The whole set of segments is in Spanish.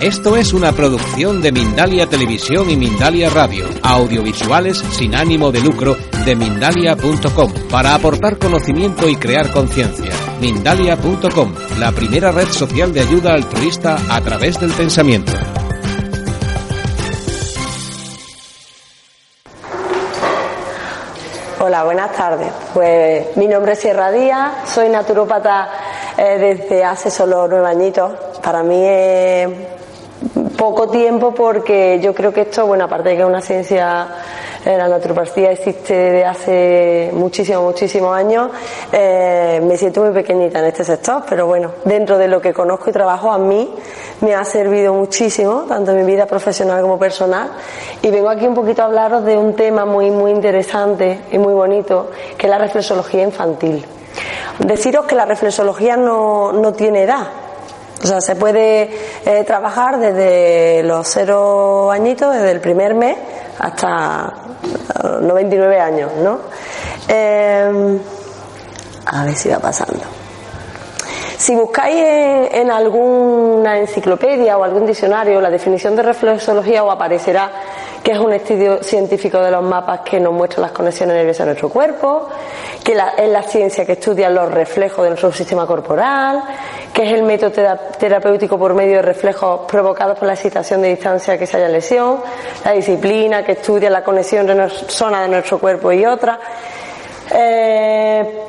Esto es una producción de Mindalia Televisión y Mindalia Radio, audiovisuales sin ánimo de lucro de mindalia.com, para aportar conocimiento y crear conciencia. Mindalia.com, la primera red social de ayuda altruista a través del pensamiento. Hola, buenas tardes. Pues mi nombre es Sierra Díaz, soy naturópata eh, desde hace solo nueve añitos. Para mí es poco tiempo porque yo creo que esto, bueno, aparte de que es una ciencia, eh, la naturopatía existe desde hace muchísimos, muchísimos años, eh, me siento muy pequeñita en este sector, pero bueno, dentro de lo que conozco y trabajo a mí me ha servido muchísimo, tanto en mi vida profesional como personal, y vengo aquí un poquito a hablaros de un tema muy, muy interesante y muy bonito, que es la reflexología infantil. Deciros que la reflexología no, no tiene edad, o sea, se puede eh, trabajar desde los cero añitos, desde el primer mes, hasta los 99 años, ¿no? Eh, a ver si va pasando. Si buscáis en, en, alguna enciclopedia o algún diccionario la definición de reflexología os aparecerá que es un estudio científico de los mapas que nos muestra las conexiones nerviosas de nuestro cuerpo, que es la ciencia que estudia los reflejos de nuestro sistema corporal, que es el método terapéutico por medio de reflejos provocados por la excitación de distancia que se haya lesión, la disciplina que estudia la conexión de una zona de nuestro cuerpo y otra. Eh,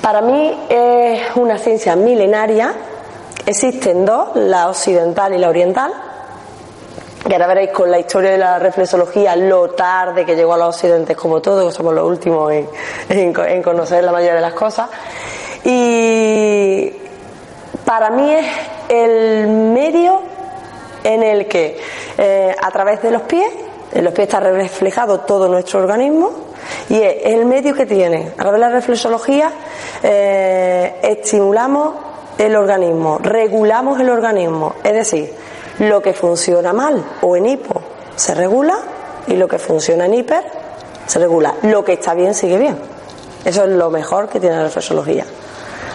para mí es una ciencia milenaria. Existen dos, la occidental y la oriental y ahora veréis con la historia de la reflexología lo tarde que llegó a los occidentes como todo, que somos los últimos en conocer la mayoría de las cosas. Y para mí es el medio en el que eh, a través de los pies, en los pies está reflejado todo nuestro organismo y es el medio que tiene. A través de la reflexología eh, estimulamos el organismo, regulamos el organismo, es decir, lo que funciona mal o en hipo se regula y lo que funciona en hiper se regula. Lo que está bien sigue bien. Eso es lo mejor que tiene la reflexología.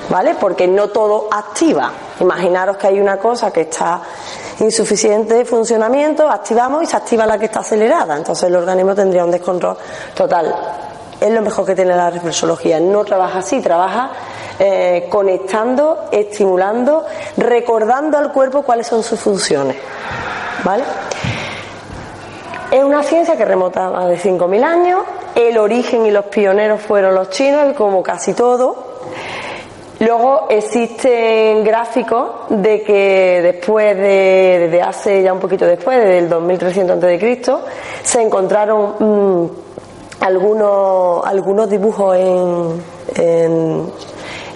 ¿Vale? Porque no todo activa. Imaginaros que hay una cosa que está insuficiente de funcionamiento, activamos y se activa la que está acelerada. Entonces el organismo tendría un descontrol total. Es lo mejor que tiene la reflexología. No trabaja así, trabaja eh, conectando, estimulando, recordando al cuerpo cuáles son sus funciones. ¿Vale? Es una ciencia que remota más de 5.000 años. El origen y los pioneros fueron los chinos, como casi todo. Luego existen gráficos de que después de, desde hace ya un poquito después, desde el 2300 a.C., se encontraron mmm, algunos, algunos dibujos en, en,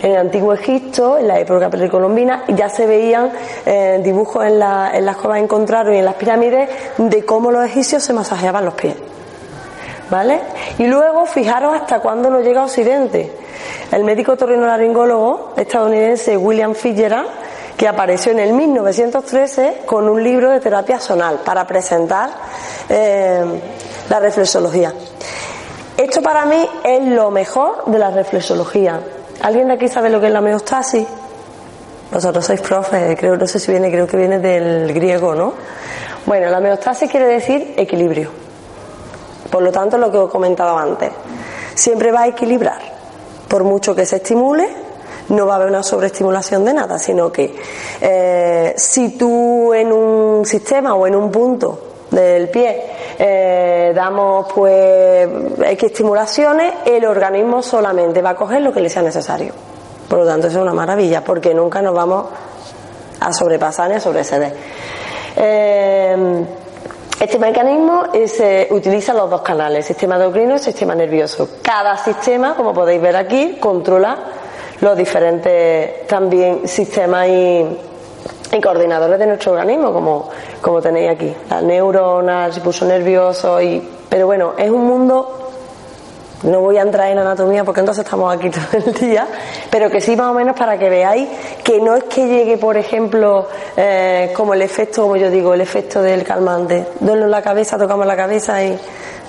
en, el antiguo Egipto, en la época precolombina, ya se veían eh, dibujos en, la, en las cuevas encontraron y en las pirámides de cómo los egipcios se masajeaban los pies. ¿Vale? Y luego fijaros hasta cuándo nos llega a Occidente. El médico torrinolaringólogo estadounidense William Fitzgerald, que apareció en el 1913 con un libro de terapia sonal para presentar eh, la reflexología. Esto para mí es lo mejor de la reflexología. ¿Alguien de aquí sabe lo que es la homeostasis? Vosotros sois profes, creo, no sé si viene, creo que viene del griego, ¿no? Bueno, la homeostasis quiere decir equilibrio. Por lo tanto, lo que os he comentado antes, siempre va a equilibrar. Por mucho que se estimule, no va a haber una sobreestimulación de nada, sino que eh, si tú en un sistema o en un punto del pie eh, damos pues X estimulaciones, el organismo solamente va a coger lo que le sea necesario. Por lo tanto, eso es una maravilla, porque nunca nos vamos a sobrepasar ni a sobreceder. Eh, este mecanismo se utiliza los dos canales, sistema endocrino y sistema nervioso. Cada sistema, como podéis ver aquí, controla los diferentes también sistemas y, y coordinadores de nuestro organismo, como, como tenéis aquí, las neuronas, el pulso nervioso, y, pero bueno, es un mundo no voy a entrar en anatomía porque entonces estamos aquí todo el día, pero que sí más o menos para que veáis que no es que llegue, por ejemplo, eh, como el efecto, como yo digo, el efecto del calmante. Duele la cabeza, tocamos la cabeza y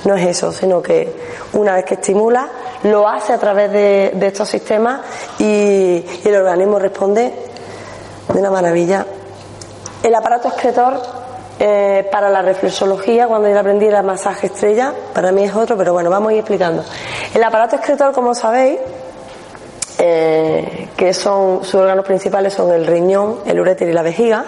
no es eso, sino que una vez que estimula, lo hace a través de, estos sistemas y, el organismo responde de una maravilla. El aparato excretor eh, para la reflexología, cuando yo aprendí el masaje estrella, para mí es otro, pero bueno, vamos a ir explicando. El aparato excretor, como sabéis, eh, que son sus órganos principales son el riñón, el uréter y la vejiga,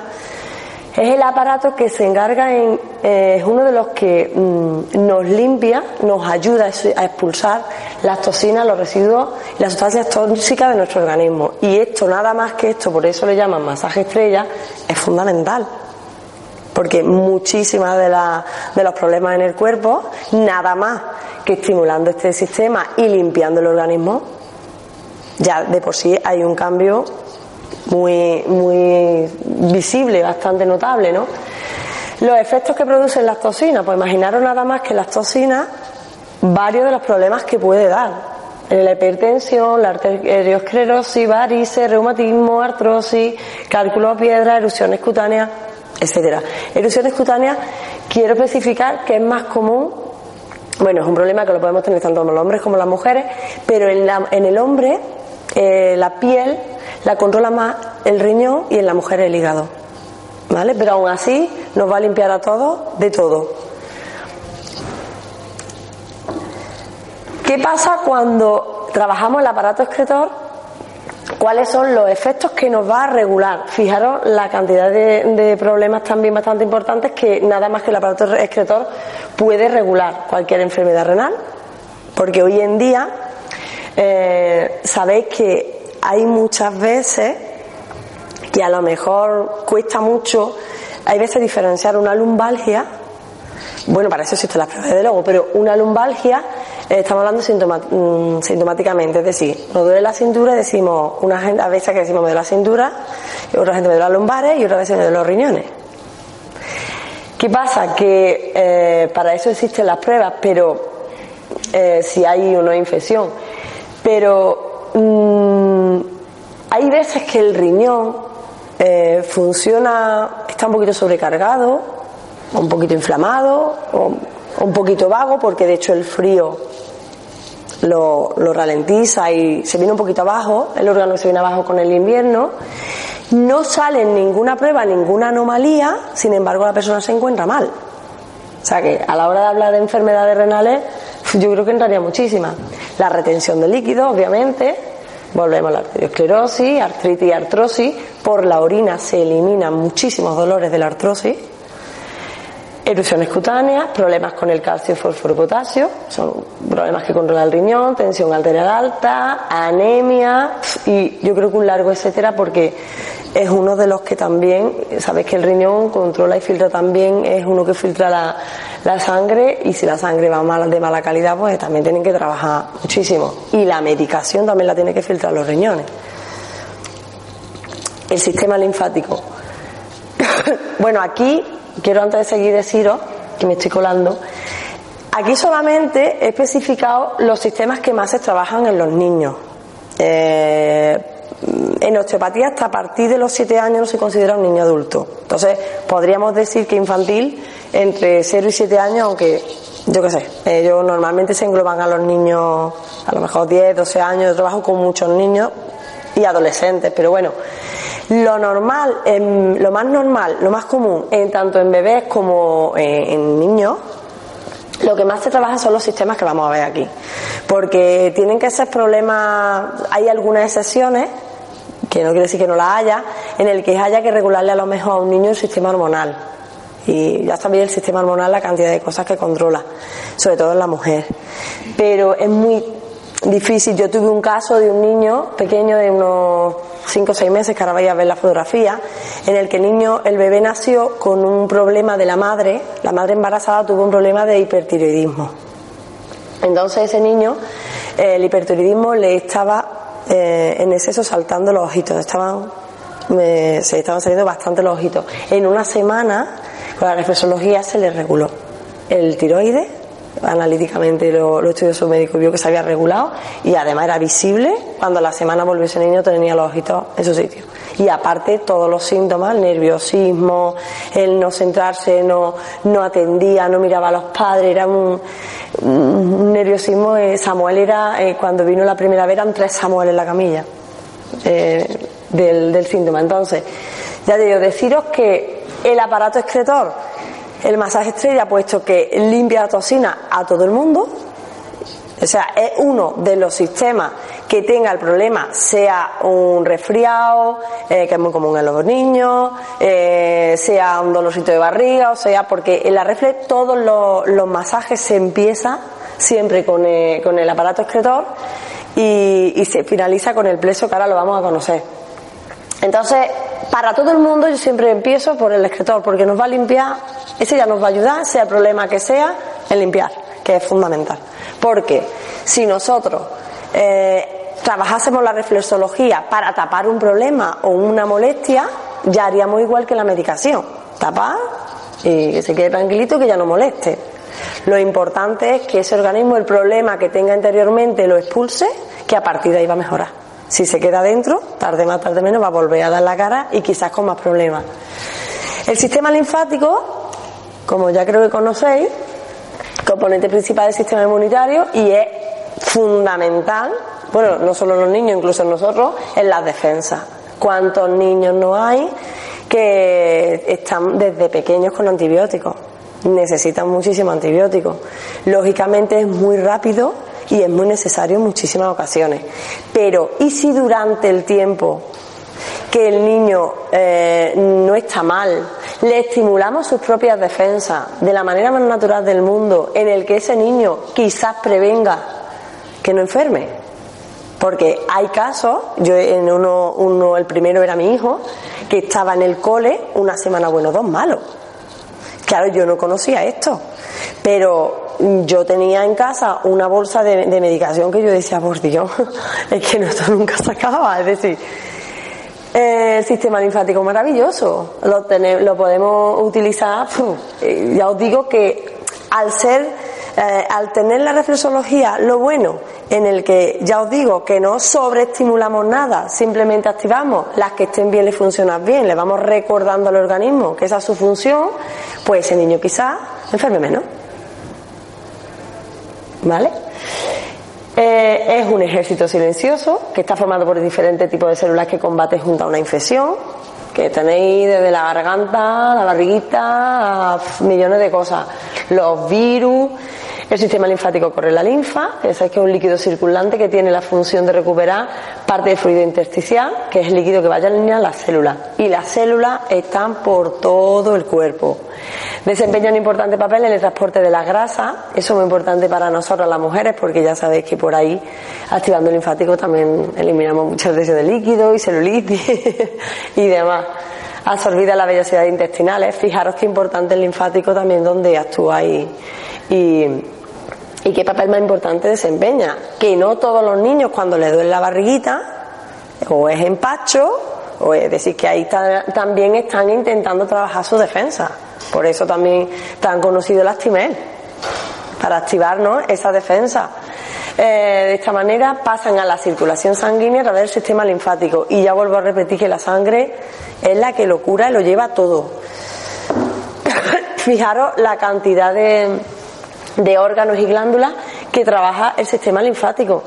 es el aparato que se encarga en, eh, es uno de los que mm, nos limpia, nos ayuda a expulsar las toxinas, los residuos y las sustancias tóxicas de nuestro organismo. Y esto, nada más que esto, por eso le llaman masaje estrella, es fundamental. Porque muchísimas de, de los problemas en el cuerpo, nada más que estimulando este sistema y limpiando el organismo, ya de por sí hay un cambio muy, muy visible, bastante notable, ¿no? Los efectos que producen las toxinas, pues imaginaros nada más que las toxinas, varios de los problemas que puede dar. La hipertensión, la arteriosclerosis, varices, reumatismo, artrosis, cálculo de piedra, erupciones cutáneas, etcétera. Erupciones cutáneas, quiero especificar que es más común, bueno, es un problema que lo podemos tener tanto los hombres como las mujeres, pero en, la, en el hombre eh, la piel la controla más el riñón y en la mujer el hígado. ¿Vale? Pero aún así nos va a limpiar a todos de todo. ¿Qué pasa cuando trabajamos el aparato excretor? ¿Cuáles son los efectos que nos va a regular? Fijaros la cantidad de, problemas también bastante importantes que nada más que el aparato excretor puede regular cualquier enfermedad renal, porque hoy en día eh, sabéis que hay muchas veces que a lo mejor cuesta mucho, hay veces diferenciar una lumbalgia, bueno, para eso existe la prueba de luego, pero una lumbalgia eh, estamos hablando mm, sintomáticamente, es decir, nos duele la cintura y decimos, una gente, a veces que decimos me duele la cintura, y otra gente me duele las lumbares y otra vez me duele los riñones. ¿Qué pasa? Que eh, para eso existen las pruebas, pero eh, si hay una infección. Pero mm, hay veces que el riñón eh, funciona, está un poquito sobrecargado, un poquito inflamado, un poquito vago, porque de hecho el frío lo, ralentiza y se viene un poquito abajo, el órgano se viene abajo con el invierno. No sale en ninguna prueba, ninguna anomalía, sin embargo la persona se encuentra mal. O sea que a la hora de hablar de enfermedades renales, yo creo que entraría muchísimas. La retención de líquido, obviamente, Volvemos a la arteriosclerosis, artritis y artrosis. Por la orina se eliminan muchísimos dolores de la artrosis. Erupciones cutáneas, problemas con el calcio, fósforo, potasio, son problemas que controla el riñón, tensión arterial alta, anemia y yo creo que un largo etcétera porque es uno de los que también, sabes que el riñón controla y filtra también, es uno que filtra la, sangre y si la sangre va mal, de mala calidad, pues también tienen que trabajar muchísimo. Y la medicación también la tiene que filtrar los riñones. El sistema linfático. bueno, aquí quiero antes de seguir deciros, que me estoy colando, aquí solamente he especificado los sistemas que más se trabajan en los niños. Eh, en osteopatía hasta a partir de los 7 años no se considera un niño adulto. Entonces, podríamos decir que infantil entre 0 y 7 años, aunque yo qué sé, ellos normalmente se engloban a los niños, a lo mejor 10, 12 años, yo trabajo con muchos niños y adolescentes, pero bueno, lo normal, lo más normal, lo más común, en, tanto en bebés como eh, en niños, lo que más se trabaja son los sistemas que vamos a ver aquí. Porque tienen que ser problemas, hay algunas excepciones, que no quiere decir que no la haya, en el que haya que regularle a lo mejor a un niño el sistema hormonal. Y ya sabéis el sistema hormonal la cantidad de cosas que controla, sobre todo en la mujer. Pero es muy difícil. Yo tuve un caso de un niño pequeño de unos 5 o 6 meses, que ahora vais a ver la fotografía, en el que el niño, el bebé nació con un problema de la madre, la madre embarazada tuvo un problema de hipertiroidismo. Entonces ese niño, el hipertiroidismo le estaba eh, en exceso saltando los ojitos, estaban, se estaban saliendo bastante los ojitos. En una semana Con la reflexología se le reguló el tiroides, analíticamente lo, lo estudió su médico y vio que se había regulado y además era visible cuando la semana volvió ese niño tenía los ojitos en su sitio. Y aparte todos los síntomas, el nerviosismo, el no centrarse, no, no atendía, no miraba a los padres, era un, nerviosismo. Eh, Samuel era, eh, cuando vino la primera vez eran tres Samuel en la camilla eh, del, del síntoma. Entonces, ya digo, deciros que el aparato excretor el masaje estrella, puesto que limpia la toxina a todo el mundo, o sea, es uno de los sistemas que tenga el problema, sea un resfriado, eh, que es muy común en los niños, eh, sea un dolorcito de barriga, o sea, porque en la reflex todos los, masajes se empieza siempre con el, con el aparato excretor y, y, se finaliza con el pleso que ahora lo vamos a conocer. Entonces, para todo el mundo yo siempre empiezo por el excretor, porque nos va a limpiar ese ya nos va a ayudar, sea el problema que sea, en limpiar, que es fundamental. Porque si nosotros eh, trabajásemos la reflexología para tapar un problema o una molestia, ya haríamos igual que la medicación. Tapar y que se quede tranquilito y que ya no moleste. Lo importante es que ese organismo, el problema que tenga anteriormente, lo expulse, que a partir de ahí va a mejorar. Si se queda dentro, tarde más, tarde menos, va a volver a dar la cara y quizás con más problemas. El sistema linfático como ya creo que conocéis, componente principal del sistema inmunitario y es fundamental, bueno, no solo los niños, incluso nosotros, en las defensas. ¿Cuántos niños no hay que están desde pequeños con antibióticos? Necesitan muchísimo antibióticos. Lógicamente es muy rápido y es muy necesario en muchísimas ocasiones. Pero, ¿y si durante el tiempo que el niño eh, no está mal, le estimulamos sus propias defensas de la manera más natural del mundo, en el que ese niño quizás prevenga que no enferme. Porque hay casos, yo en uno, uno, el primero era mi hijo, que estaba en el cole una semana bueno, dos malos. Claro, yo no conocía esto, pero yo tenía en casa una bolsa de, medicación que yo decía, por Dios, es que esto nunca se acaba. Es decir, el sistema linfático maravilloso, lo, lo podemos utilizar, ya os digo que al ser, eh, al tener la reflexología, lo bueno en el que ya os digo que no sobreestimulamos nada, simplemente activamos las que estén bien, le funcionan bien, le vamos recordando al organismo que esa es su función, pues ese niño quizás enferme menos. ¿Vale? Eh, es un ejército silencioso que está formado por diferentes tipos de células que combaten junto a una infección, que tenéis desde la garganta, la barriguita, millones de cosas. Los virus, el sistema linfático corre la linfa, que es que es un líquido circulante que tiene la función de recuperar parte del fluido intersticial, que es el líquido que vaya a alinear las células. Y las células están por todo el cuerpo. Desempeña un importante papel en el transporte de las grasas, eso es muy importante para nosotros las mujeres, porque ya sabéis que por ahí, activando el linfático, también eliminamos muchos desechos de líquido y celulitis y demás absorbida las vellosidades intestinales. Fijaros qué importante el linfático también donde actúa y, y qué papel más importante desempeña. Que no todos los niños cuando les duele la barriguita o es empacho, o es decir, que ahí también están intentando trabajar su defensa. Por eso también tan conocido el Actimel, para activarnos esa defensa. Eh, de esta manera pasan a la circulación sanguínea a través del sistema linfático. Y ya vuelvo a repetir que la sangre es la que lo cura y lo lleva todo. Fijaros la cantidad de, de órganos y glándulas que trabaja el sistema linfático.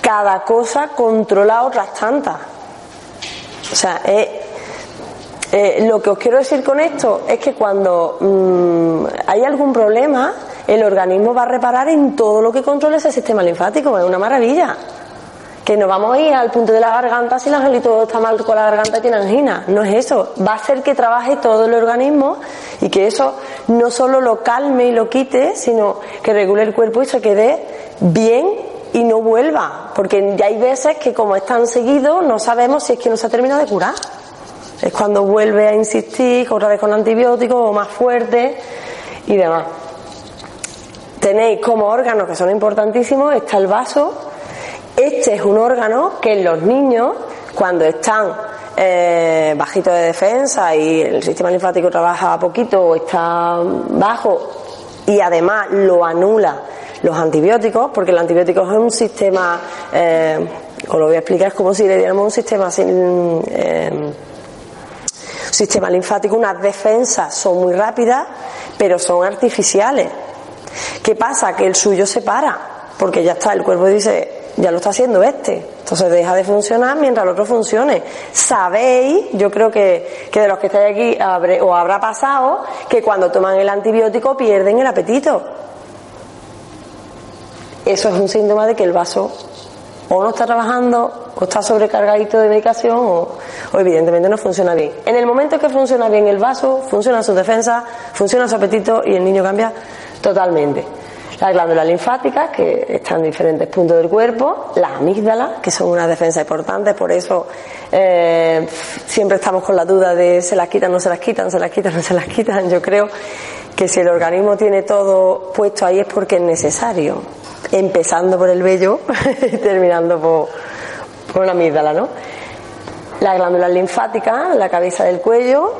Cada cosa controla otras tantas. O sea, eh, lo que os quiero decir con esto es que cuando mm, hay algún problema, el organismo va a reparar en todo lo que controla ese sistema linfático. Es una maravilla que no vamos a ir al punto de la garganta si el angelito está mal con la garganta y tiene angina. No es eso. Va a hacer que trabaje todo el organismo y que eso no solo lo calme y lo quite, sino que regule el cuerpo y se quede bien y no vuelva. Porque ya hay veces que como es tan seguido no sabemos si es que no se ha terminado de curar. Es cuando vuelve a insistir otra vez con antibióticos o más fuerte y demás. Tenéis como órganos que son importantísimos, está el vaso, este es un órgano que en los niños, cuando están eh, bajito de defensa y el sistema linfático trabaja poquito o está bajo y además lo anula los antibióticos, porque el antibiótico es un sistema, eh, os lo voy a explicar, es como si le diéramos un sistema sin, eh, sistema linfático, unas defensas son muy rápidas, pero son artificiales. ¿Qué pasa? Que el suyo se para, porque ya está, el cuerpo dice, ya lo está haciendo este. Entonces deja de funcionar mientras el otro funcione. Sabéis, yo creo que, que de los que estáis aquí habré, o habrá pasado, que cuando toman el antibiótico pierden el apetito. Eso es un síntoma de que el vaso o no está trabajando, o está sobrecargadito de medicación, o, o, evidentemente no funciona bien. En el momento que funciona bien el vaso, funciona su defensa, funciona su apetito y el niño cambia totalmente. Las glándulas linfáticas, que están en diferentes puntos del cuerpo, las amígdalas, que son una defensa importante, por eso eh, siempre estamos con la duda de se las quitan, no se las quitan, se las quitan, no se las quitan. Yo creo que si el organismo tiene todo puesto ahí es porque es necesario, empezando por el vello y terminando por, por la amígdala, ¿no? Las glándulas linfáticas, la cabeza del cuello,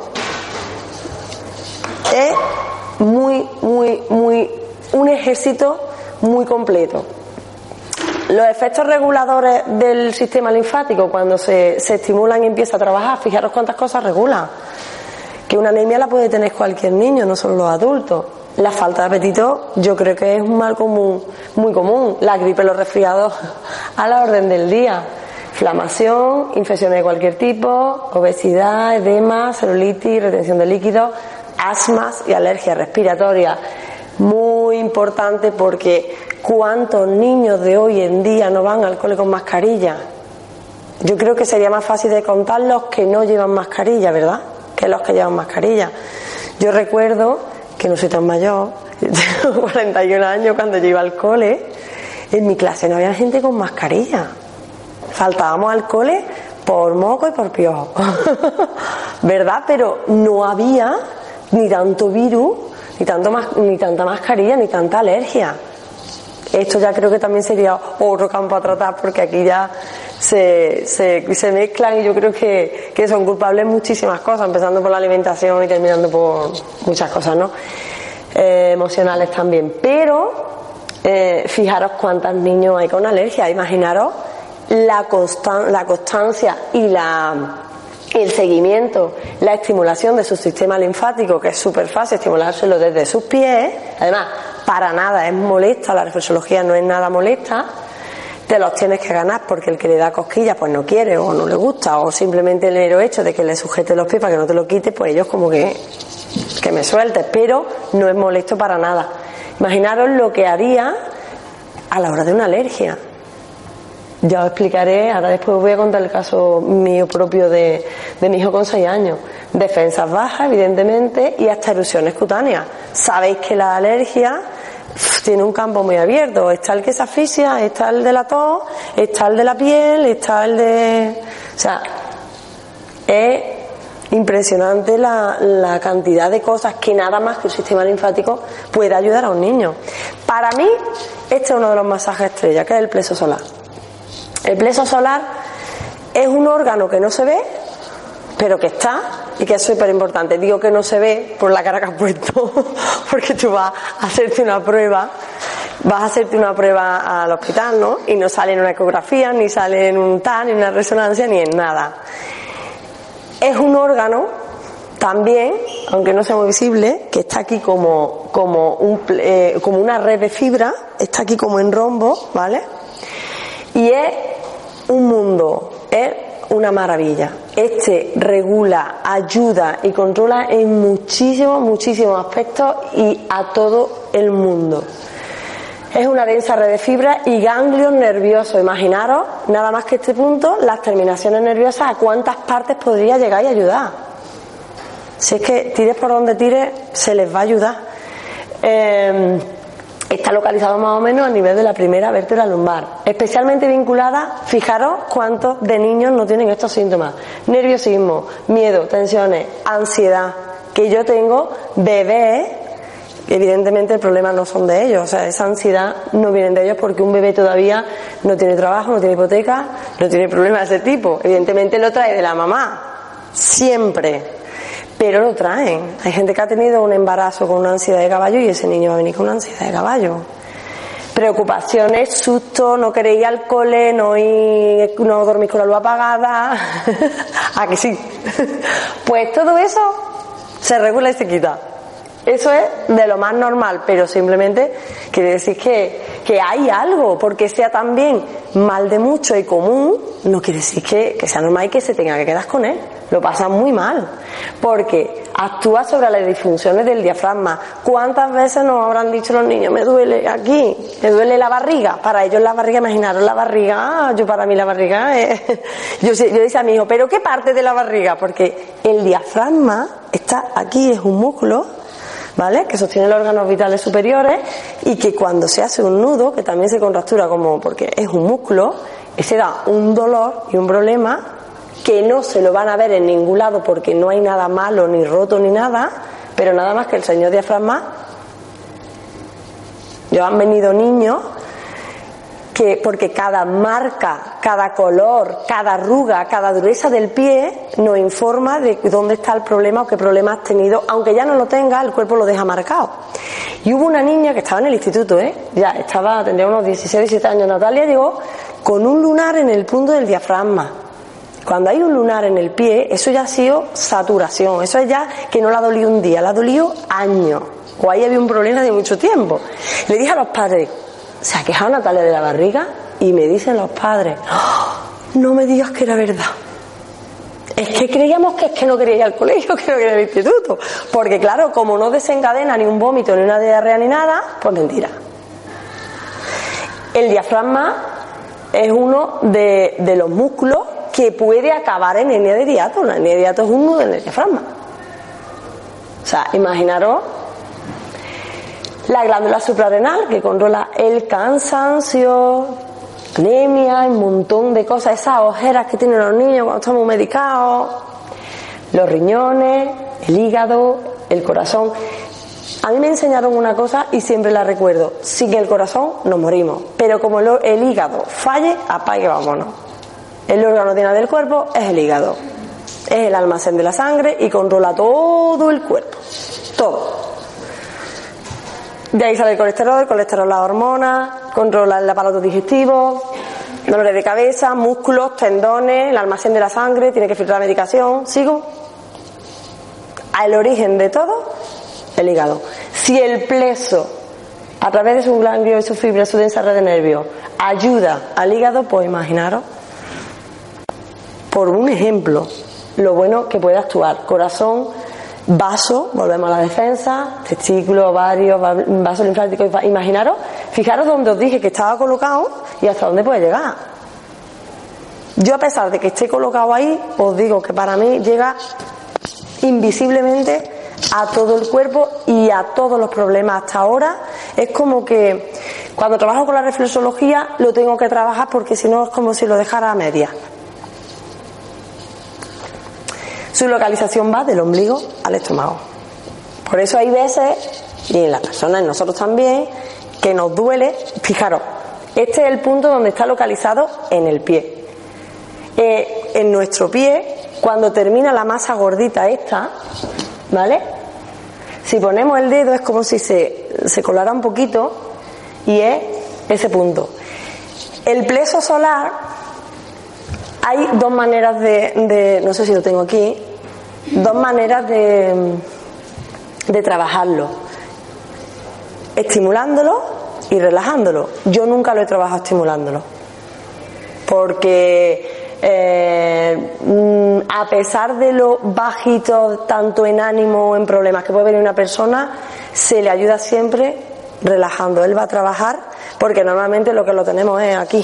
es muy, muy, muy un ejército muy completo. Los efectos reguladores del sistema linfático, cuando se, se estimulan y empieza a trabajar, fijaros cuántas cosas regula. Que una anemia la puede tener cualquier niño, no solo los adultos. La falta de apetito, yo creo que es un mal común, muy común. La gripe, los resfriados, a la orden del día. Inflamación, infecciones de cualquier tipo, obesidad, edema, celulitis, retención de líquidos, asmas y alergias respiratorias muy importante porque cuántos niños de hoy en día no van al cole con mascarilla. Yo creo que sería más fácil de contar los que no llevan mascarilla, ¿verdad? Que los que llevan mascarilla. Yo recuerdo que no soy tan mayor, tengo 41 años cuando yo iba al cole, en mi clase no había gente con mascarilla. Faltábamos al cole por moco y por piojo. ¿Verdad? Pero no había ni tanto virus ni, tanto ni tanta mascarilla, ni tanta alergia. Esto ya creo que también sería otro campo a tratar porque aquí ya se, se, se mezclan y yo creo que, que, son culpables muchísimas cosas, empezando por la alimentación y terminando por muchas cosas, ¿no? Eh, emocionales también. Pero eh, fijaros cuántos niños hay con alergia, imaginaros la, constan la constancia y la el seguimiento, la estimulación de su sistema linfático, que es súper fácil estimulárselo desde sus pies, además, para nada es molesta, la reflexología no es nada molesta, te los tienes que ganar porque el que le da cosquillas pues no quiere o no le gusta, o simplemente el mero hecho de que le sujete los pies para que no te lo quite, pues ellos como que, que me sueltes, pero no es molesto para nada. Imaginaros lo que haría a la hora de una alergia. Ya os explicaré, ahora después voy a contar el caso mío propio de, de mi hijo con 6 años. Defensas bajas, evidentemente, y hasta erupciones cutáneas. Sabéis que la alergia tiene un campo muy abierto. Está el que se asfixia, está el de la tos, está el de la piel, está el de... O sea, es impresionante la, la, cantidad de cosas que nada más que el sistema linfático puede ayudar a un niño. Para mí, este es uno de los masajes estrella, que es el pleso solar. El pleso solar es un órgano que no se ve, pero que está y que es súper importante. Digo que no se ve por la cara que has puesto, porque tú vas a hacerte una prueba, vas a hacerte una prueba al hospital, ¿no? Y no sale en una ecografía, ni sale en un TAN, ni en una resonancia, ni en nada. Es un órgano también, aunque no sea muy visible, que está aquí como, como, un, eh, como una red de fibra, está aquí como en rombo, ¿vale? Y es un mundo, es una maravilla. Este regula, ayuda y controla en muchísimos, muchísimos aspectos y a todo el mundo. Es una densa red de fibra y ganglios nerviosos. Imaginaros, nada más que este punto, las terminaciones nerviosas, a cuántas partes podría llegar y ayudar. Si es que tires por donde tires, se les va a ayudar. Eh, está localizado más o menos a nivel de la primera vértebra lumbar, especialmente vinculada, fijaros cuántos de niños no tienen estos síntomas, nerviosismo, miedo, tensiones, ansiedad, que yo tengo bebés, evidentemente el problema no son de ellos, o sea, esa ansiedad no viene de ellos porque un bebé todavía no tiene trabajo, no tiene hipoteca, no tiene problemas de ese tipo, evidentemente lo trae de la mamá, siempre, pero lo traen. Hay gente que ha tenido un embarazo con una ansiedad de caballo y ese niño va a venir con una ansiedad de caballo. Preocupaciones, susto, no querer ir al cole, no, ir, no dormir con la luz apagada. ¿A que sí? pues todo eso se regula y se quita. Eso es de lo más normal, pero simplemente quiere decir que, que hay algo, porque sea también mal de mucho y común, no quiere decir que, sea normal y que se tenga que quedar con él. Lo pasa muy mal, porque actúa sobre las disfunciones del diafragma. ¿Cuántas veces nos habrán dicho los niños, me duele aquí, me duele la barriga? Para ellos la barriga, imaginaros la barriga, ah, yo para mí la barriga es... Yo, yo decía a mi hijo, ¿pero qué parte de la barriga? Porque el diafragma está aquí, es un músculo ¿vale? Que sostiene los órganos vitales superiores y que cuando se hace un nudo, que también se contractura como porque es un músculo, se da un dolor y un problema que no se lo van a ver en ningún lado porque no hay nada malo ni roto ni nada, pero nada más que el señor diafragma. Yo han venido niños que porque cada marca, cada color, cada arruga, cada dureza del pie nos informa de dónde está el problema o qué problema has tenido, aunque ya no lo tenga, el cuerpo lo deja marcado. Y hubo una niña que estaba en el instituto, ¿eh? ya estaba, tendría unos 16, 17 años, Natalia llegó con un lunar en el punto del diafragma. Cuando hay un lunar en el pie, eso ya ha sido saturación, eso es ya que no la ha dolido un día, la ha dolido años, o ahí había un problema de mucho tiempo. Le dije a los padres, se ha quejado Natalia de la barriga y me dicen los padres, ¡Oh! no me digas que era verdad. Es que creíamos que es que no quería ir al colegio, que no quería ir al instituto. Porque claro, como no desencadena ni un vómito, ni una diarrea, ni nada, pues mentira. El diafragma es uno de, los músculos que puede acabar en hernia de diato. La hernia de diato es un nudo en el diafragma. O sea, imaginaros la glándula suprarrenal que controla el cansancio, anemia, un montón de cosas, esas ojeras que tienen los niños cuando estamos medicados, los riñones, el hígado, el corazón. A mí me enseñaron una cosa y siempre la recuerdo, sin el corazón nos morimos, pero como el, hígado falle, apague vámonos. El órgano de del cuerpo es el hígado, es el almacén de la sangre y controla todo el cuerpo, todo. De ahí sale el colesterol, el colesterol la hormona, controla el aparato digestivo, dolores de cabeza, músculos, tendones, el almacén de la sangre, tiene que filtrar la medicación. ¿Sigo? Al origen de todo, el hígado. Si el pleso, a través de su ganglio y su fibra, su densa red de nervios, ayuda al hígado, pues imaginaros, por un ejemplo, lo bueno que puede actuar. Corazón, vaso, volvemos a la defensa, testículo, ovario, vaso linfático, imaginaros, fijaros donde os dije que estaba colocado y hasta dónde puede llegar. Yo a pesar de que esté colocado ahí, os digo que para mí llega invisiblemente a todo el cuerpo y a todos los problemas hasta ahora. Es como que cuando trabajo con la reflexología lo tengo que trabajar porque si no es como si lo dejara a media. Su localización va del ombligo al estómago. Por eso hay veces, y en las personas, en nosotros también, que nos duele. Fijaros, este es el punto donde está localizado en el pie. Eh, en nuestro pie, cuando termina la masa gordita esta, ¿vale? Si ponemos el dedo es como si se, se colara un poquito y es ese punto. El pleso solar hay dos maneras de, no sé si lo tengo aquí, dos maneras de, de trabajarlo. Estimulándolo y relajándolo. Yo nunca lo he trabajado estimulándolo. Porque eh, mm, a pesar de lo bajito, tanto en ánimo o en problemas que puede venir una persona, se le ayuda siempre relajando. Él va a trabajar porque normalmente lo que lo tenemos es aquí,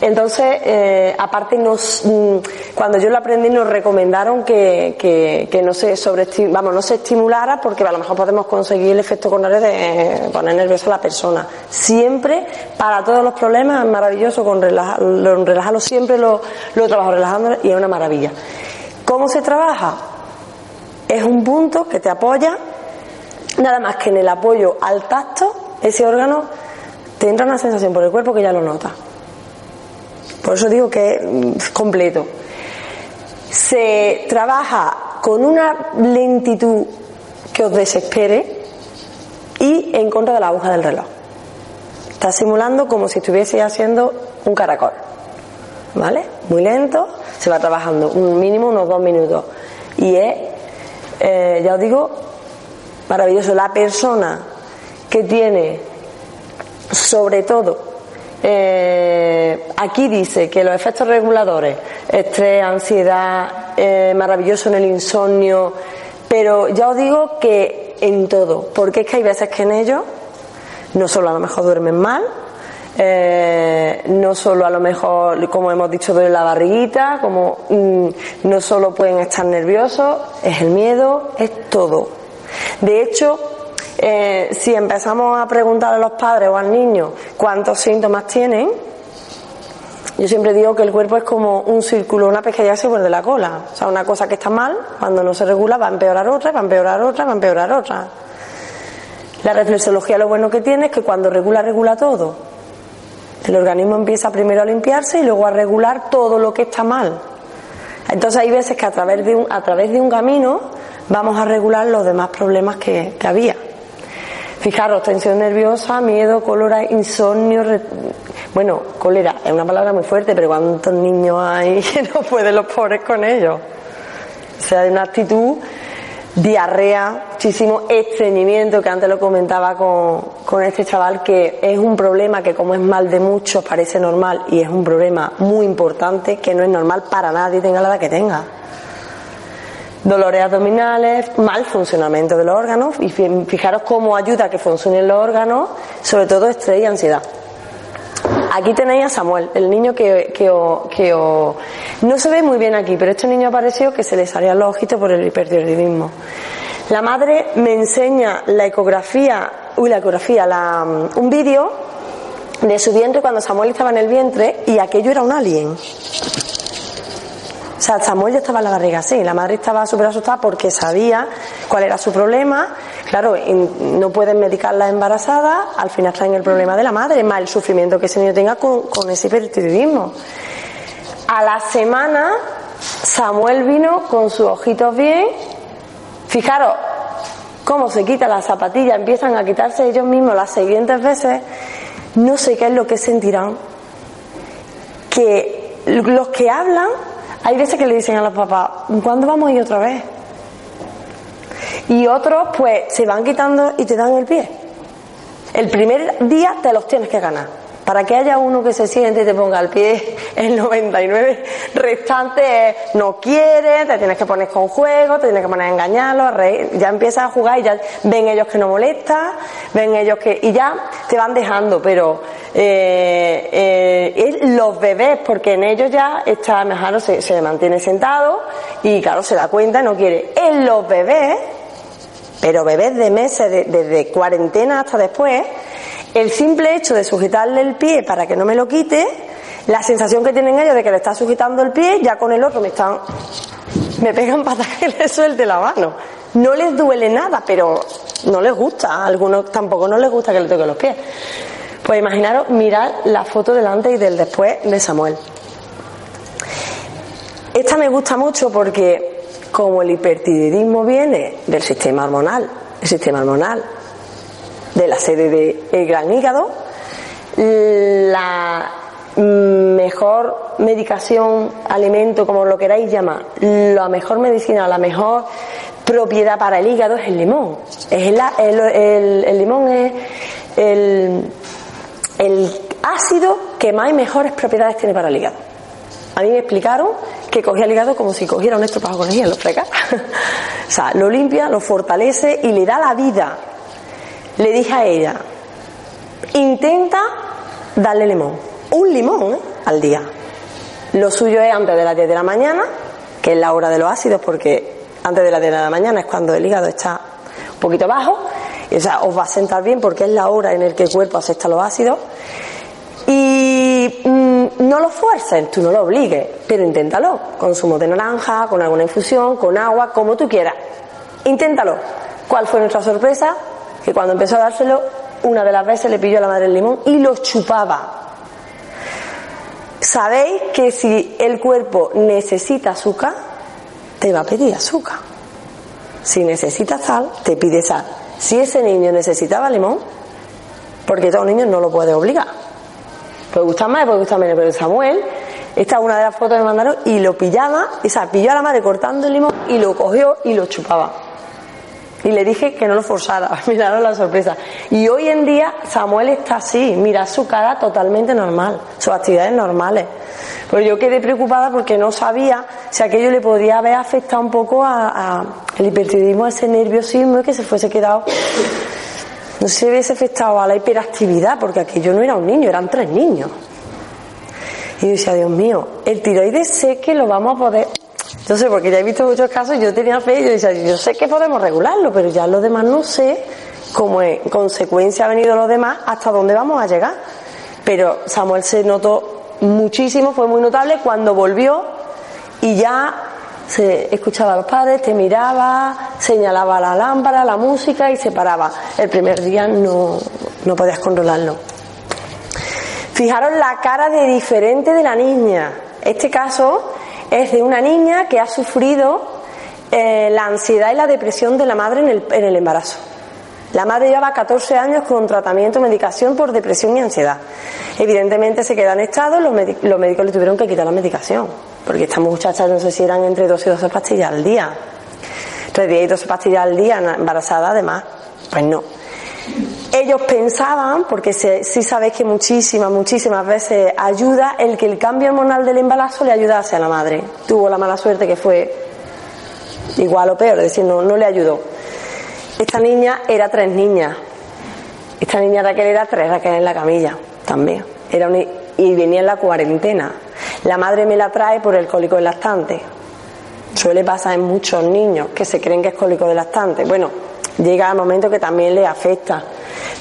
entonces, eh, aparte, nos, mm, cuando yo lo aprendí, nos recomendaron que, no se vamos, no se estimulara porque a lo mejor podemos conseguir el efecto contrario de poner nerviosa a la persona. Siempre, para todos los problemas, es maravilloso con relajarlo, siempre lo, lo trabajo relajando y es una maravilla. ¿Cómo se trabaja? Es un punto que te apoya, nada más que en el apoyo al tacto, ese órgano te entra una sensación por el cuerpo que ya lo nota. Por eso digo que es completo. se trabaja con una lentitud que os desespere y en contra de la aguja del reloj. Está simulando como si estuviese haciendo un caracol. ¿Vale? Muy lento, se va trabajando un mínimo unos dos minutos. Y es, eh, ya os digo, maravilloso. La persona que tiene, sobre todo, eh, aquí dice que los efectos reguladores, estrés, ansiedad, eh, maravilloso en el insomnio, pero ya os digo que en todo, porque es que hay veces que en ellos no solo a lo mejor duermen mal, eh, no solo a lo mejor, como hemos dicho, duele la barriguita, como mm, no solo pueden estar nerviosos, es el miedo, es todo. De hecho, eh, si empezamos a preguntar a los padres o al niño cuántos síntomas tienen, yo siempre digo que el cuerpo es como un círculo, una pesquería se de la cola. O sea, una cosa que está mal, cuando no se regula, va a empeorar otra, va a empeorar otra, va a empeorar otra. La reflexología lo bueno que tiene es que cuando regula, regula todo. El organismo empieza primero a limpiarse y luego a regular todo lo que está mal. Entonces hay veces que a través de un, a través de un camino vamos a regular los demás problemas que había. Fijaros, tensión nerviosa, miedo, cólera, insomnio. Bueno, cólera es una palabra muy fuerte, pero ¿cuántos niños hay que no pueden los pobres con ellos? O sea, hay una actitud, diarrea, muchísimo estreñimiento, que antes lo comentaba con, con este chaval, que es un problema que como es mal de muchos parece normal y es un problema muy importante que no es normal para nadie, tenga la edad que tenga dolores abdominales, mal funcionamiento de los órganos y fijaros cómo ayuda a que funcionen los órganos, sobre todo estrés y ansiedad. Aquí tenéis a Samuel, el niño que, que, no se ve muy bien aquí, pero este niño apareció que se le salían los ojitos por el hipertiroidismo. La madre me enseña la ecografía, uy, la ecografía, la, un vídeo de su vientre cuando Samuel estaba en el vientre y aquello era un alien. Samuel ya estaba en la barriga así. La madre estaba súper asustada porque sabía cuál era su problema. Claro, no pueden medicar la embarazada, al final está en el problema de la madre, más el sufrimiento que ese niño tenga con, ese hipertiroidismo. A la semana, Samuel vino con sus ojitos bien. Fijaros cómo se quita la zapatilla, empiezan a quitarse ellos mismos las siguientes veces. No sé qué es lo que sentirán. Que los que hablan hay veces que le dicen a los papás, ¿cuándo vamos a ir otra vez? Y otros pues se van quitando y te dan el pie. El primer día te los tienes que ganar. Para que haya uno que se siente y te ponga el pie, el 99 restante no quiere, te tienes que poner con juego, te tienes que poner a engañarlo, ya empiezas a jugar y ya ven ellos que no molesta, ven ellos que. y ya te van dejando, pero eh, eh, los bebés, porque en ellos ya está mejor, se, mantiene sentado y claro, se da cuenta y no quiere. En los bebés, pero bebés de meses, desde cuarentena hasta después, el simple hecho de sujetarle el pie para que no me lo quite, la sensación que tienen ellos de que le está sujetando el pie, ya con el otro me están, me pegan patas que le suelte la mano. No les duele nada, pero no les gusta. A algunos tampoco no les gusta que le toque los pies. Pues imaginaros, mirad la foto del antes y del después de Samuel. Esta me gusta mucho porque como el hipertiroidismo viene del sistema hormonal, el sistema hormonal de la sede del gran hígado, la mejor medicación, alimento, como lo queráis llamar, la mejor medicina, la mejor propiedad para el hígado es el limón. Es el, limón es el, el ácido que más y mejores propiedades tiene para el hígado. A mí me explicaron que cogía el hígado como si cogiera un estropajo con lo freca. o sea, lo limpia, lo fortalece y le da la vida le dije a ella, intenta darle limón, un limón ¿eh? al día. Lo suyo es antes de las 10 de la mañana, que es la hora de los ácidos, porque antes de las 10 de la mañana es cuando el hígado está un poquito bajo, y, o sea, os va a sentar bien porque es la hora en la que el cuerpo acepta los ácidos. Y mm, no lo fuerces, tú no lo obligues, pero inténtalo, con zumo de naranja, con alguna infusión, con agua, como tú quieras. Inténtalo. ¿Cuál fue nuestra sorpresa? Que cuando empezó a dárselo, una de las veces le pilló a la madre el limón y lo chupaba. Sabéis que si el cuerpo necesita azúcar, te va a pedir azúcar. Si necesita sal, te pide sal. Si ese niño necesitaba limón, porque todo niño no lo puede obligar. Puede gustar más, puede gustar menos, pero Samuel, esta es una de las fotos que me mandaron, y lo pillaba, y se pilló a la madre cortando el limón y lo cogió y lo chupaba. Y le dije que no lo forzara, miraron la sorpresa. Y hoy en día Samuel está así, mira su cara totalmente normal, sus actividades normales. Pero yo quedé preocupada porque no sabía si aquello le podría haber afectado un poco a, el hipertiroidismo, a ese nerviosismo y que se fuese quedado, no se hubiese afectado a la hiperactividad, porque aquello no era un niño, eran tres niños. Y yo decía, Dios mío, el tiroides sé que lo vamos a poder entonces, porque ya he visto muchos casos, yo tenía fe y yo decía, yo sé que podemos regularlo, pero ya los demás no sé cómo en consecuencia ha venido los demás, hasta dónde vamos a llegar. Pero Samuel se notó muchísimo, fue muy notable cuando volvió y ya se escuchaba a los padres, te miraba, señalaba la lámpara, la música y se paraba. El primer día no, no podías controlarlo. Fijaros la cara de diferente de la niña. Este caso es de una niña que ha sufrido eh, la ansiedad y la depresión de la madre en el, en el embarazo. La madre lleva 14 años con tratamiento, medicación por depresión y ansiedad. Evidentemente se queda en estado, los, los médicos le tuvieron que quitar la medicación, porque estas muchachas no sé si eran entre 12 y 12 pastillas al día. Entre 10 y 12 pastillas al día, embarazada además. Pues no. Ellos pensaban, porque sí sabéis que muchísimas, muchísimas veces ayuda el que el cambio hormonal del embarazo le ayudase a la madre. Tuvo la mala suerte que fue igual o peor, es decir, no, no le ayudó. Esta niña era tres niñas. Esta niña Raquel era tres Raquel en la camilla también. Era y venía en la cuarentena. La madre me la trae por el cólico de lactante. Suele pasar en muchos niños que se creen que es cólico de lactante. Bueno, llega el momento que también le afecta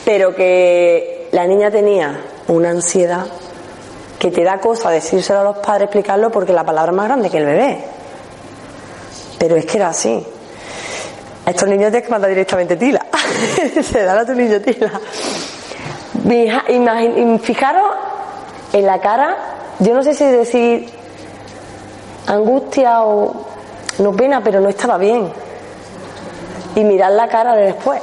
pero que la niña tenía una ansiedad que te da cosa decírselo a los padres, explicarlo, porque la palabra es más grande que el bebé. Pero es que era así. A estos niños tienes que mandar directamente tila. Se da a tu niño tila. Fijaros en la cara, yo no sé si decir angustia o no pena, pero no estaba bien. Y mirar la cara de después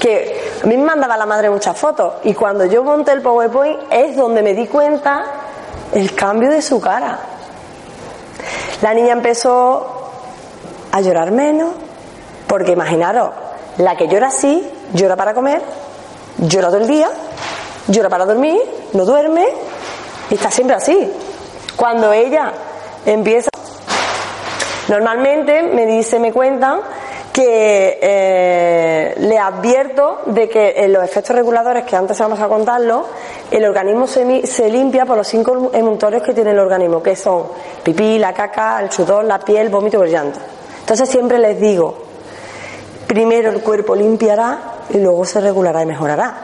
que a mí me mandaba la madre muchas fotos y cuando yo monté el PowerPoint es donde me di cuenta el cambio de su cara. La niña empezó a llorar menos, porque imaginaros, la que llora así, llora para comer, llora todo el día, llora para dormir, no duerme, y está siempre así. Cuando ella empieza, normalmente me dice, me cuentan que eh, le advierto de que en los efectos reguladores, que antes vamos a contarlo, el organismo se, se, limpia por los cinco emuntorios que tiene el organismo, que son pipí, la caca, el sudor, la piel, vómito y llanto. Entonces siempre les digo, primero el cuerpo limpiará y luego se regulará y mejorará.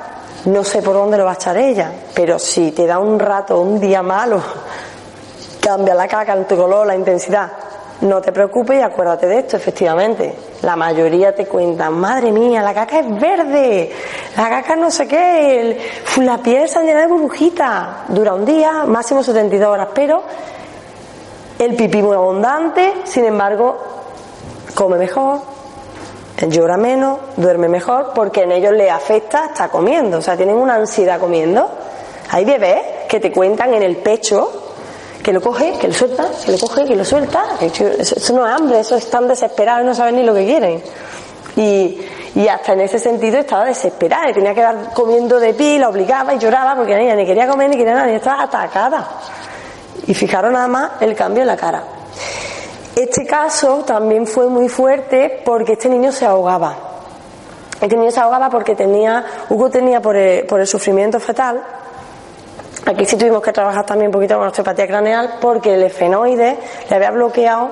No sé por dónde lo va a echar ella, pero si te da un rato, un día malo, cambia la caca, el color, la intensidad, no te preocupes y acuérdate de esto, efectivamente. La mayoría te cuentan, madre mía, la caca es verde, la caca no sé qué, la piel se llena de burbujitas. Dura un día, máximo 72 horas, pero el pipí muy abundante, sin embargo, come mejor, llora menos, duerme mejor, porque en ellos le afecta hasta comiendo, o sea, tienen una ansiedad comiendo. Hay bebés que te cuentan en el pecho que lo coge, que lo suelta, que lo coge, que lo suelta. Eso no es hambre, eso es tan desesperado y no saben ni lo que quieren. Y, y hasta en ese sentido estaba desesperada, tenía que dar comiendo de pila, obligaba y lloraba porque ella ni quería comer ni quería nada, ni estaba atacada. Y fijaron nada más el cambio en la cara. Este caso también fue muy fuerte porque este niño se ahogaba. Este niño se ahogaba porque tenía, Hugo tenía por por el sufrimiento fetal, Aquí sí tuvimos que trabajar también un poquito con osteopatía craneal porque el efenoide le había bloqueado,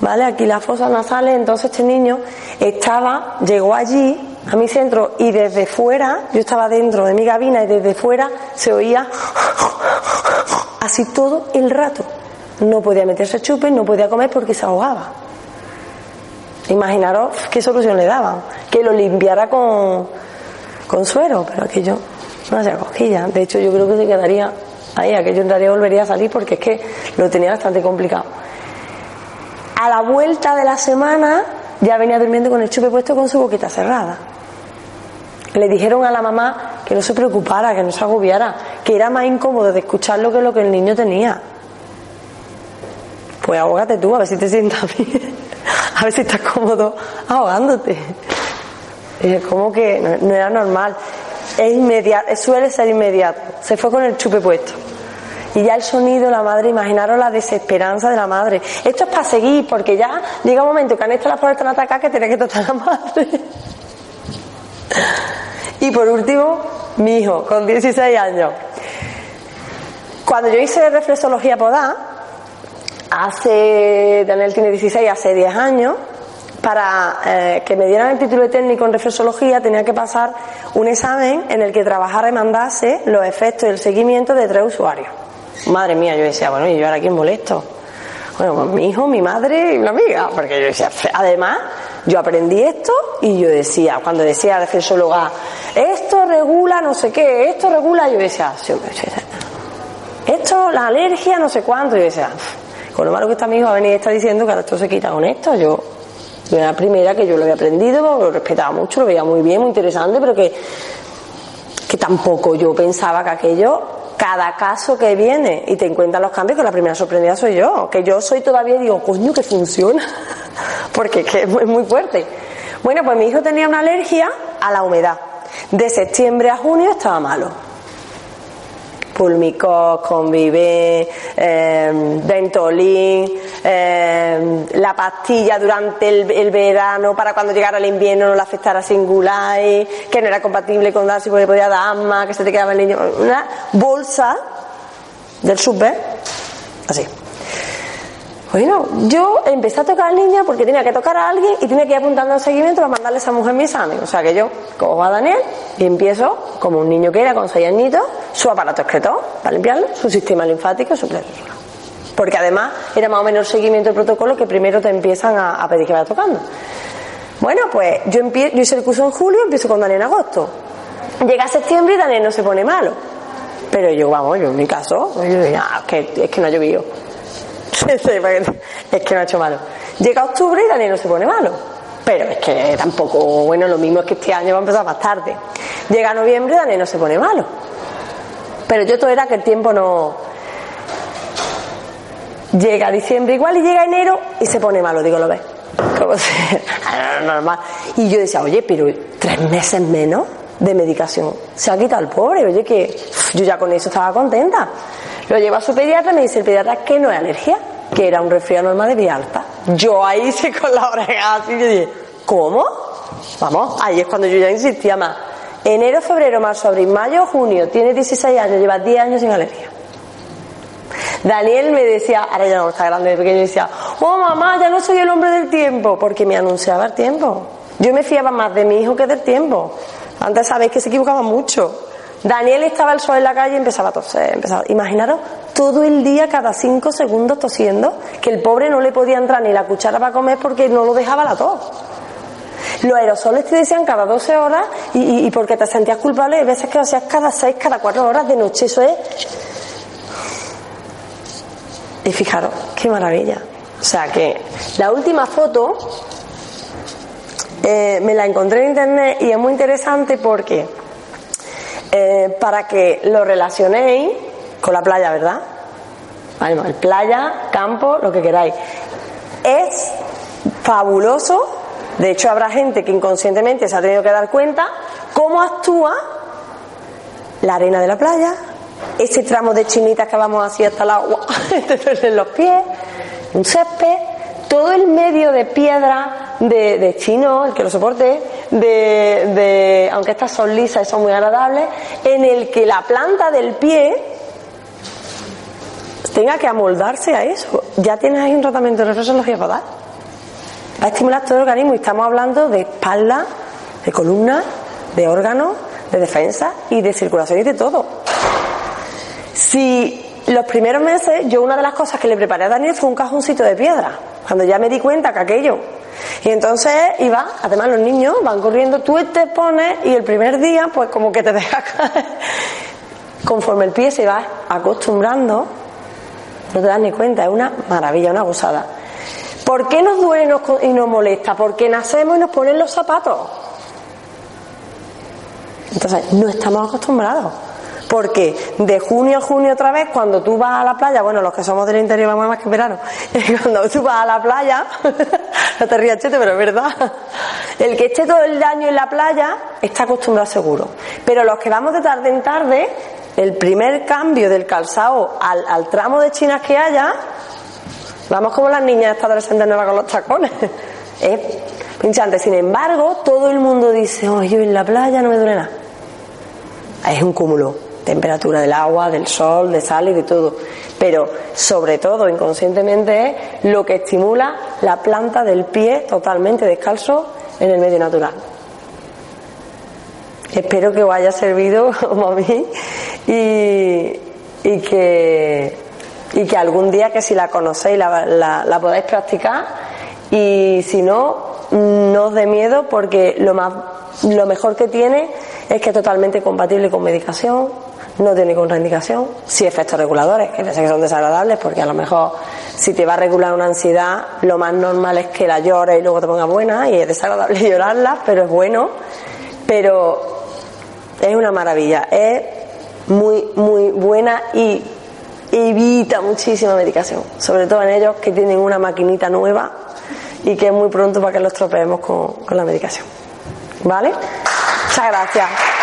¿vale? Aquí las fosas nasales, entonces este niño estaba, llegó allí a mi centro y desde fuera, yo estaba dentro de mi gabina y desde fuera se oía así todo el rato. No podía meterse chupe, no podía comer porque se ahogaba. Imaginaros qué solución le daban, que lo limpiara con, con suero, pero aquello no hacía cosquillas. De hecho, yo creo que se quedaría ahí, aquello y volvería a salir porque es que lo tenía bastante complicado. A la vuelta de la semana ya venía durmiendo con el chupe puesto con su boquita cerrada. Le dijeron a la mamá que no se preocupara, que no se agobiara, que era más incómodo de escucharlo que lo que el niño tenía. Pues ahógate tú, a ver si te sientas bien, a ver si estás cómodo ahogándote. Es como que no era normal. Es inmediato, suele ser inmediato. Se fue con el chupe puesto. Y ya el sonido, la madre, imaginaros la desesperanza de la madre. Esto es para seguir, porque ya llega un momento que han estado las pobres tan atacadas que tiene que tratar a la madre. Y por último, mi hijo, con 16 años. Cuando yo hice reflexología podá, hace, Daniel tiene 16, hace 10 años, para eh, que me dieran el título de técnico en reflexología tenía que pasar un examen en el que trabajara y mandase los efectos y el seguimiento de tres usuarios. Madre mía, yo decía, bueno, ¿y yo ahora quién molesto? Bueno, pues mi hijo, mi madre y una amiga, porque yo decía, además, yo aprendí esto y yo decía, cuando decía reflexóloga, esto regula no sé qué, esto regula, yo decía, esto, la alergia, no sé cuánto, yo decía, con lo malo que está mi hijo a venir y está diciendo que ahora esto se quita con esto, yo, era la primera que yo lo había aprendido, lo respetaba mucho, lo veía muy bien, muy interesante, pero que, que tampoco yo pensaba que aquello cada caso que viene y te encuentran los cambios, que la primera sorprendida soy yo, que yo soy todavía digo, coño, que funciona, porque es muy fuerte. Bueno, pues mi hijo tenía una alergia a la humedad. De septiembre a junio estaba malo. Pulmicos, Convive, eh, Ventolin, eh, la pastilla durante el, verano para cuando llegara el invierno no le afectara singular, que no era compatible con darse porque podía dar asma, que se te quedaba el niño. Una bolsa del super, así. Bueno, yo empecé a tocar al niño porque tenía que tocar a alguien y tenía que ir apuntando al seguimiento para mandarle a esa mujer mi examen. O sea que yo cojo a Daniel y empiezo, como un niño que era con seis añitos, su aparato excretor para limpiarle, su sistema linfático, su Porque además era más o menos el seguimiento del protocolo que primero te empiezan a, pedir que vaya tocando. Bueno, pues yo, yo hice el curso en julio, empiezo con Daniel en agosto. Llega septiembre y Daniel no se pone malo. Pero yo, vamos, yo en mi caso, yo ah, que, es que no ha llovido es que no ha hecho malo. Llega octubre y Daniel no se pone malo. Pero es que tampoco, bueno, lo mismo es que este año va a empezar más tarde. Llega noviembre y Daniel no se pone malo. Pero yo todo era que el tiempo no. Llega diciembre igual y llega enero y se pone malo, digo, lo ves. Como normal. Y yo decía, oye, pero tres meses menos de medicación. Se ha quitado el pobre, oye, que yo ya con eso estaba contenta. Lo lleva a su pediatra y me dice el pediatra que no es alergia, que era un resfriado normal de vía alta. Yo ahí hice con la oreja así, yo dije, ¿cómo? Vamos, ahí es cuando yo ya insistía más. Enero, febrero, marzo, abril, mayo, junio, tiene 16 años, lleva 10 años sin alergia. Daniel me decía, ahora ya no está grande, pequeño, decía, oh mamá, ya no soy el hombre del tiempo, porque me anunciaba el tiempo. Yo me fiaba más de mi hijo que del tiempo. Antes sabéis que se equivocaba mucho. Daniel estaba al sol en la calle y empezaba a toser. Empezaba, imaginaros todo el día, cada cinco segundos tosiendo, que el pobre no le podía entrar ni la cuchara para comer porque no lo dejaba la tos. Los aerosoles te decían cada 12 horas y, porque te sentías culpable, hay veces que lo hacías cada 6, cada 4 horas de noche. Eso es. Y fijaros, qué maravilla. O sea que la última foto eh, me la encontré en internet y es muy interesante porque eh, para que lo relacionéis con la playa, ¿verdad? el playa, campo, lo que queráis. Es fabuloso, de hecho habrá gente que inconscientemente se ha tenido que dar cuenta cómo actúa la arena de la playa, ese tramo de chinitas que vamos así hasta el agua, en los pies, un césped, todo el medio de piedra de, chino, el que lo soporte, de, aunque estas son lisas y son muy agradables, en el que la planta del pie tenga que amoldarse a eso. Ya tienes ahí un tratamiento de reflexología para dar. Va a estimular todo el organismo y estamos hablando de espalda, de columna, de órganos, de defensa y de circulación y de todo. Si los primeros meses, yo una de las cosas que le preparé a Daniel fue un cajoncito de piedra. Cuando ya me di cuenta que aquello y entonces iba, además los niños van corriendo, tú te pones y el primer día pues como que te dejas caer. Conforme el pie se va acostumbrando, no te das ni cuenta, es una maravilla, una gozada. ¿Por qué nos duele y nos molesta? Porque nacemos y nos ponen los zapatos. Entonces, no estamos acostumbrados. Porque de junio a junio otra vez, cuando tú vas a la playa, bueno, los que somos del interior vamos más que verano, cuando tú vas a la playa, no te rías chete, pero es verdad, el que esté todo el año en la playa está acostumbrado seguro. Pero los que vamos de tarde en tarde, el primer cambio del calzado al, tramo de chinas que haya, vamos como las niñas esta adolescentes nuevas con los tacones. Es pinchante. Sin embargo, todo el mundo dice, oh, yo en la playa no me duele nada. Es un cúmulo. Temperatura del agua, del sol, de sal y de todo. Pero sobre todo, inconscientemente, es lo que estimula la planta del pie totalmente descalzo en el medio natural. Espero que os haya servido como a mí y, que, y que algún día que si la conocéis la, la, podáis practicar. Y si no, no os dé miedo porque lo, más, lo mejor que tiene es que es totalmente compatible con medicación, no tiene contraindicación, sí efectos reguladores, que que son desagradables porque a lo mejor si te va a regular una ansiedad, lo más normal es que la llores y luego te ponga buena y es desagradable llorarla, pero es bueno, pero es una maravilla, es muy, muy buena y evita muchísima medicación, sobre todo en ellos que tienen una maquinita nueva y que es muy pronto para que los tropeemos con, con la medicación. ¿Vale? Muchas gracias.